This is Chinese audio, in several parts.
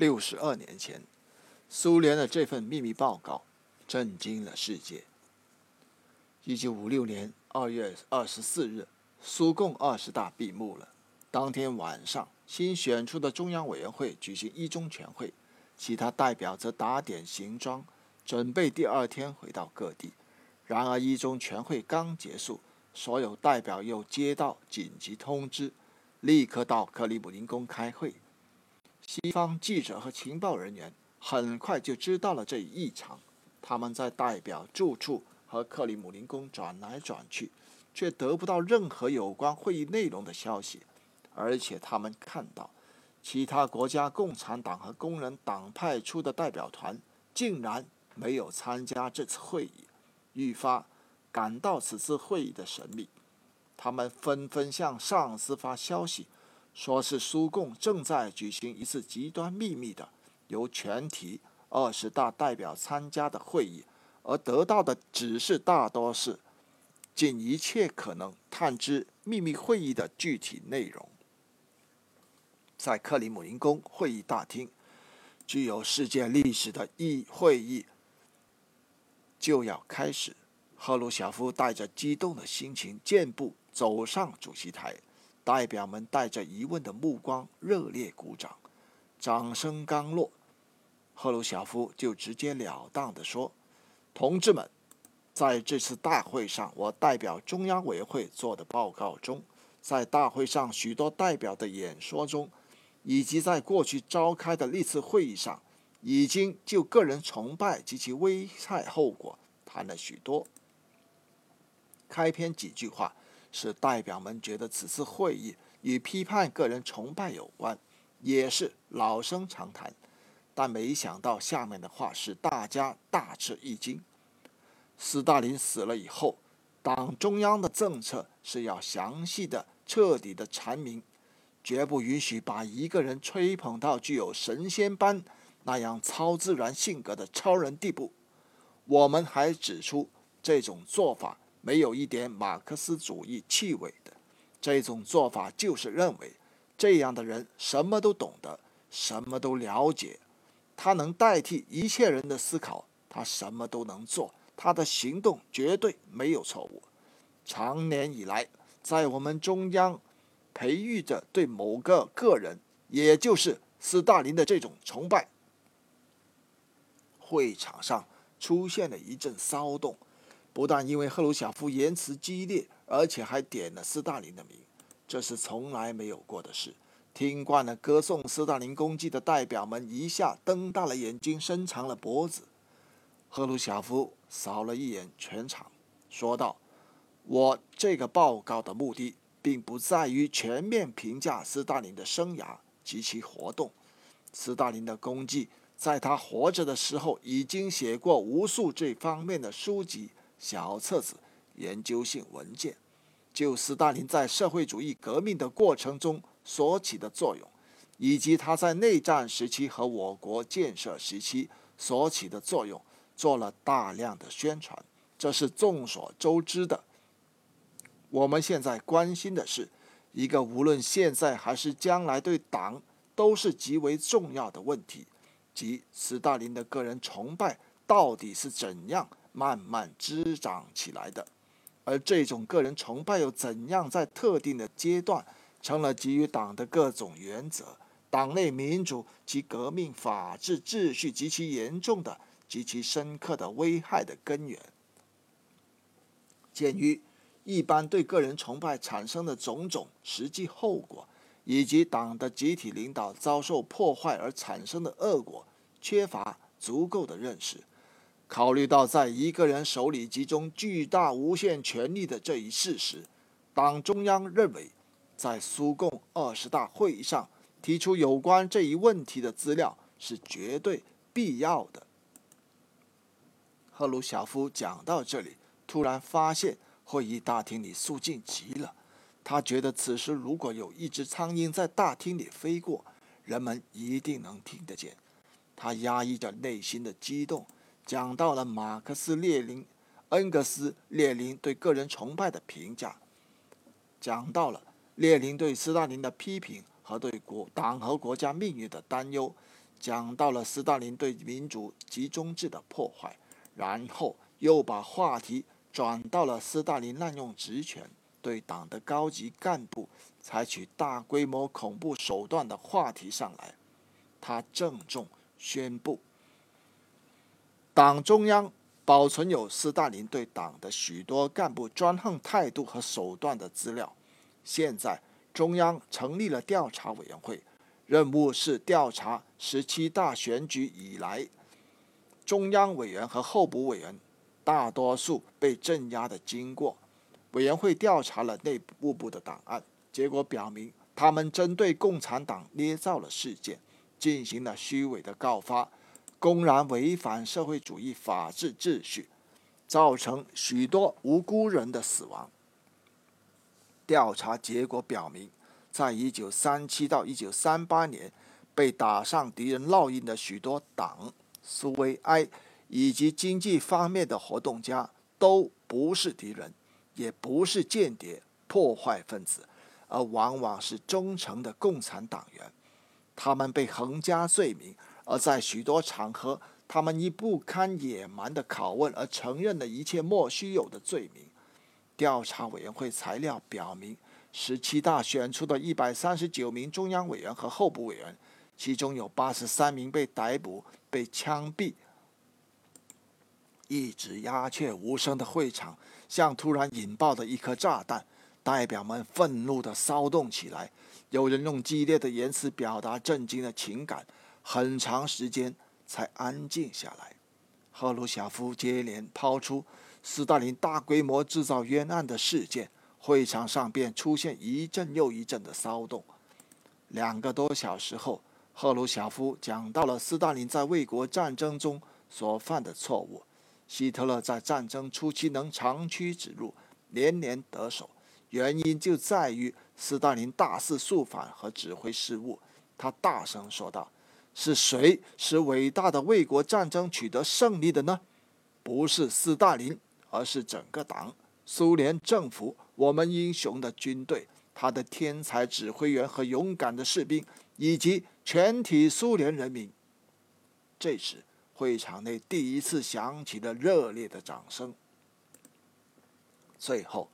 六十二年前，苏联的这份秘密报告震惊了世界。一九五六年二月二十四日，苏共二十大闭幕了。当天晚上，新选出的中央委员会举行一中全会，其他代表则打点行装，准备第二天回到各地。然而，一中全会刚结束，所有代表又接到紧急通知，立刻到克里姆林宫开会。西方记者和情报人员很快就知道了这一异常，他们在代表住处和克里姆林宫转来转去，却得不到任何有关会议内容的消息。而且他们看到，其他国家共产党和工人党派出的代表团竟然没有参加这次会议，愈发感到此次会议的神秘。他们纷纷向上司发消息。说是苏共正在举行一次极端秘密的由全体二十大代表参加的会议，而得到的指示大多是尽一切可能探知秘密会议的具体内容。在克里姆林宫会议大厅，具有世界历史的议会议就要开始。赫鲁晓夫带着激动的心情健步走上主席台。代表们带着疑问的目光热烈鼓掌，掌声刚落，赫鲁晓夫就直截了当地说：“同志们，在这次大会上，我代表中央委员会做的报告中，在大会上许多代表的演说中，以及在过去召开的历次会议上，已经就个人崇拜及其危害后果谈了许多。开篇几句话。”使代表们觉得此次会议与批判个人崇拜有关，也是老生常谈。但没想到下面的话使大家大吃一惊：斯大林死了以后，党中央的政策是要详细的、彻底的阐明，绝不允许把一个人吹捧到具有神仙般那样超自然性格的超人地步。我们还指出，这种做法。没有一点马克思主义气味的这种做法，就是认为这样的人什么都懂得，什么都了解，他能代替一切人的思考，他什么都能做，他的行动绝对没有错误。长年以来，在我们中央培育着对某个个人，也就是斯大林的这种崇拜。会场上出现了一阵骚动。不但因为赫鲁晓夫言辞激烈，而且还点了斯大林的名，这是从来没有过的事。听惯了歌颂斯大林功绩的代表们一下瞪大了眼睛，伸长了脖子。赫鲁晓夫扫了一眼全场，说道：“我这个报告的目的，并不在于全面评价斯大林的生涯及其活动。斯大林的功绩，在他活着的时候，已经写过无数这方面的书籍。”小册子、研究性文件，就斯大林在社会主义革命的过程中所起的作用，以及他在内战时期和我国建设时期所起的作用，做了大量的宣传，这是众所周知的。我们现在关心的是一个无论现在还是将来对党都是极为重要的问题，即斯大林的个人崇拜到底是怎样。慢慢滋长起来的，而这种个人崇拜又怎样在特定的阶段成了给予党的各种原则、党内民主及革命法治秩序极其严重的、极其深刻的危害的根源？鉴于一般对个人崇拜产生的种种实际后果，以及党的集体领导遭受破坏而产生的恶果，缺乏足够的认识。考虑到在一个人手里集中巨大无限权力的这一事实，党中央认为，在苏共二十大会议上提出有关这一问题的资料是绝对必要的。赫鲁晓夫讲到这里，突然发现会议大厅里肃静极了。他觉得此时如果有一只苍蝇在大厅里飞过，人们一定能听得见。他压抑着内心的激动。讲到了马克思列宁、恩格斯、列宁对个人崇拜的评价，讲到了列宁对斯大林的批评和对国党和国家命运的担忧，讲到了斯大林对民主集中制的破坏，然后又把话题转到了斯大林滥用职权，对党的高级干部采取大规模恐怖手段的话题上来。他郑重宣布，党中央保存有斯大林对党的许多干部专横态度和手段的资料。现在，中央成立了调查委员会。任务是调查十七大选举以来，中央委员和候补委员大多数被镇压的经过。委员会调查了内部部的档案，结果表明，他们针对共产党捏造了事件，进行了虚伪的告发，公然违反社会主义法治秩序，造成许多无辜人的死亡。调查结果表明。在一九三七到一九三八年，被打上敌人烙印的许多党、苏维埃以及经济方面的活动家，都不是敌人，也不是间谍、破坏分子，而往往是忠诚的共产党员。他们被横加罪名，而在许多场合，他们以不堪野蛮的拷问而承认了一切莫须有的罪名。调查委员会材料表明。十七大选出的一百三十九名中央委员和候补委员，其中有八十三名被逮捕、被枪毙。一直鸦雀无声的会场，像突然引爆的一颗炸弹，代表们愤怒的骚动起来。有人用激烈的言辞表达震惊的情感，很长时间才安静下来。赫鲁晓夫接连抛出斯大林大规模制造冤案的事件。会场上便出现一阵又一阵的骚动。两个多小时后，赫鲁晓夫讲到了斯大林在卫国战争中所犯的错误。希特勒在战争初期能长驱直入，连连得手，原因就在于斯大林大肆肃反和指挥失误。他大声说道：“是谁使伟大的卫国战争取得胜利的呢？不是斯大林，而是整个党。”苏联政府，我们英雄的军队，他的天才指挥员和勇敢的士兵，以及全体苏联人民。这时，会场内第一次响起了热烈的掌声。最后，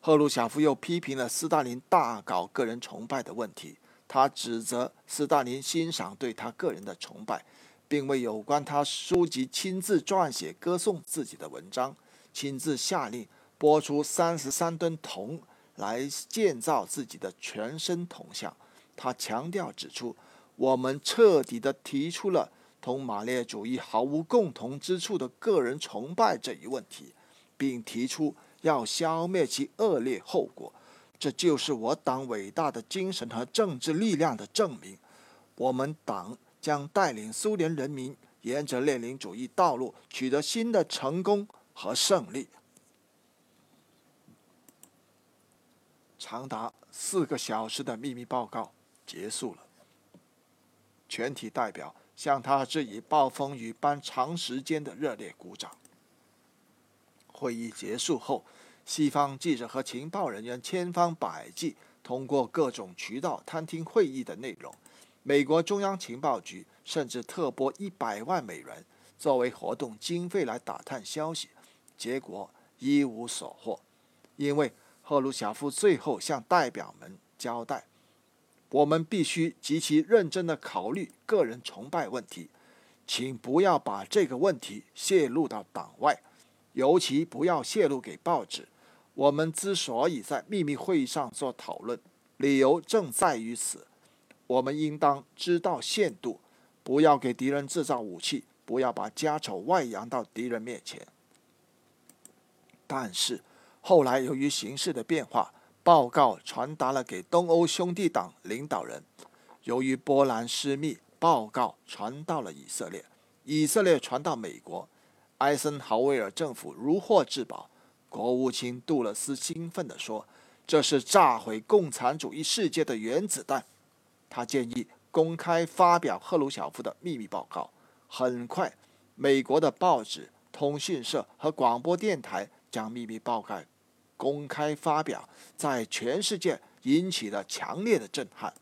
赫鲁晓夫又批评了斯大林大搞个人崇拜的问题。他指责斯大林欣赏对他个人的崇拜，并为有关他书籍亲自撰写歌颂自己的文章，亲自下令。拨出三十三吨铜来建造自己的全身铜像。他强调指出，我们彻底地提出了同马列主义毫无共同之处的个人崇拜这一问题，并提出要消灭其恶劣后果。这就是我党伟大的精神和政治力量的证明。我们党将带领苏联人民沿着列宁主义道路取得新的成功和胜利。长达四个小时的秘密报告结束了，全体代表向他致以暴风雨般长时间的热烈鼓掌。会议结束后，西方记者和情报人员千方百计通过各种渠道探听会议的内容。美国中央情报局甚至特拨一百万美元作为活动经费来打探消息，结果一无所获，因为。赫鲁晓夫最后向代表们交代：“我们必须极其认真地考虑个人崇拜问题，请不要把这个问题泄露到党外，尤其不要泄露给报纸。我们之所以在秘密会议上做讨论，理由正在于此。我们应当知道限度，不要给敌人制造武器，不要把家丑外扬到敌人面前。但是。”后来，由于形势的变化，报告传达了给东欧兄弟党领导人。由于波兰失密，报告传到了以色列，以色列传到美国。艾森豪威尔政府如获至宝。国务卿杜勒斯兴奋地说：“这是炸毁共产主义世界的原子弹。”他建议公开发表赫鲁晓夫的秘密报告。很快，美国的报纸、通讯社和广播电台将秘密报告。公开发表，在全世界引起了强烈的震撼。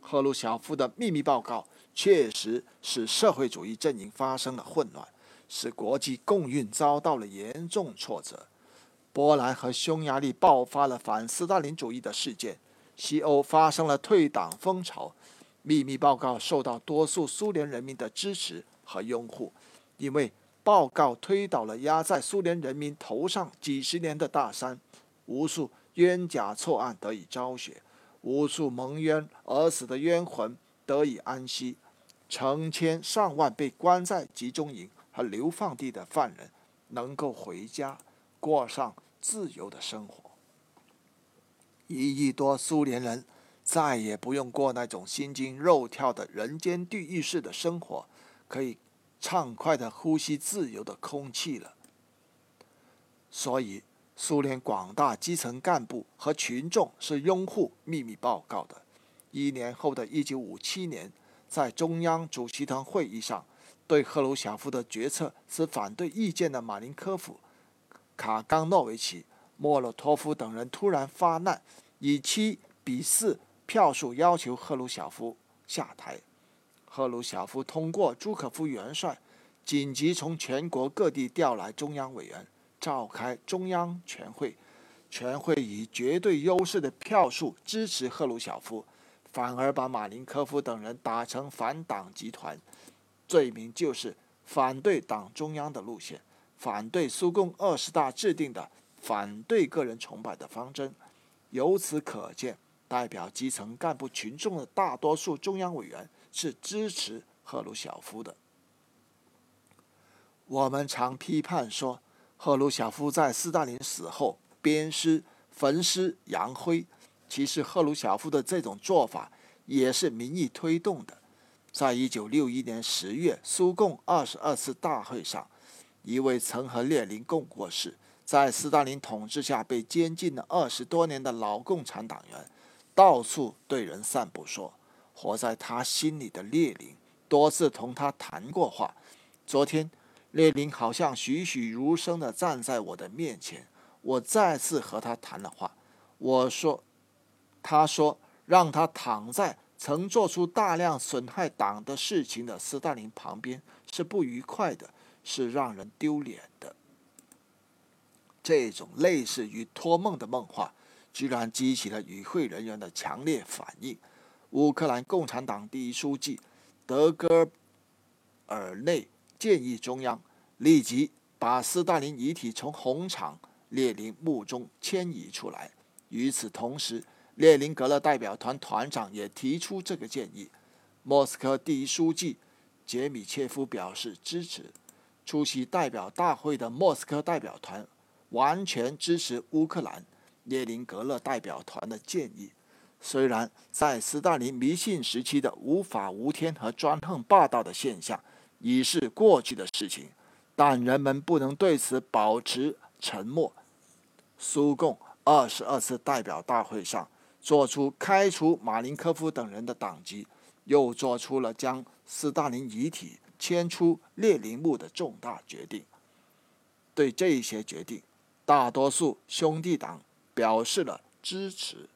赫鲁晓夫的秘密报告确实使社会主义阵营发生了混乱，使国际共运遭到了严重挫折。波兰和匈牙利爆发了反斯大林主义的事件，西欧发生了退党风潮。秘密报告受到多数苏联人民的支持和拥护，因为报告推倒了压在苏联人民头上几十年的大山，无数冤假错案得以昭雪，无数蒙冤而死的冤魂得以安息，成千上万被关在集中营和流放地的犯人能够回家。过上自由的生活，一亿多苏联人再也不用过那种心惊肉跳的人间地狱式的生活，可以畅快的呼吸自由的空气了。所以，苏联广大基层干部和群众是拥护秘密报告的。一年后的一九五七年，在中央主席团会议上，对赫鲁晓夫的决策持反对意见的马林科夫。卡冈诺维奇、莫洛托夫等人突然发难，以七比四票数要求赫鲁晓夫下台。赫鲁晓夫通过朱可夫元帅，紧急从全国各地调来中央委员，召开中央全会。全会以绝对优势的票数支持赫鲁晓夫，反而把马林科夫等人打成反党集团，罪名就是反对党中央的路线。反对苏共二十大制定的反对个人崇拜的方针，由此可见，代表基层干部群众的大多数中央委员是支持赫鲁晓夫的。我们常批判说，赫鲁晓夫在斯大林死后鞭尸、焚尸扬灰，其实赫鲁晓夫的这种做法也是民意推动的。在一九六一年十月苏共二十二次大会上。一位曾和列宁共过事，在斯大林统治下被监禁了二十多年的老共产党员，到处对人散布说：“活在他心里的列宁多次同他谈过话。昨天，列宁好像栩栩如生地站在我的面前，我再次和他谈了话。我说，他说让他躺在曾做出大量损害党的事情的斯大林旁边是不愉快的。”是让人丢脸的。这种类似于托梦的梦话，居然激起了与会人员的强烈反应。乌克兰共产党第一书记德戈尔内建议中央立即把斯大林遗体从红场列宁墓中迁移出来。与此同时，列宁格勒代表团团长也提出这个建议。莫斯科第一书记杰米切夫表示支持。出席代表大会的莫斯科代表团完全支持乌克兰列宁格勒代表团的建议。虽然在斯大林迷信时期的无法无天和专横霸道的现象已是过去的事情，但人们不能对此保持沉默。苏共二十二次代表大会上做出开除马林科夫等人的党籍，又做出了将斯大林遗体。迁出列宁墓的重大决定，对这一些决定，大多数兄弟党表示了支持。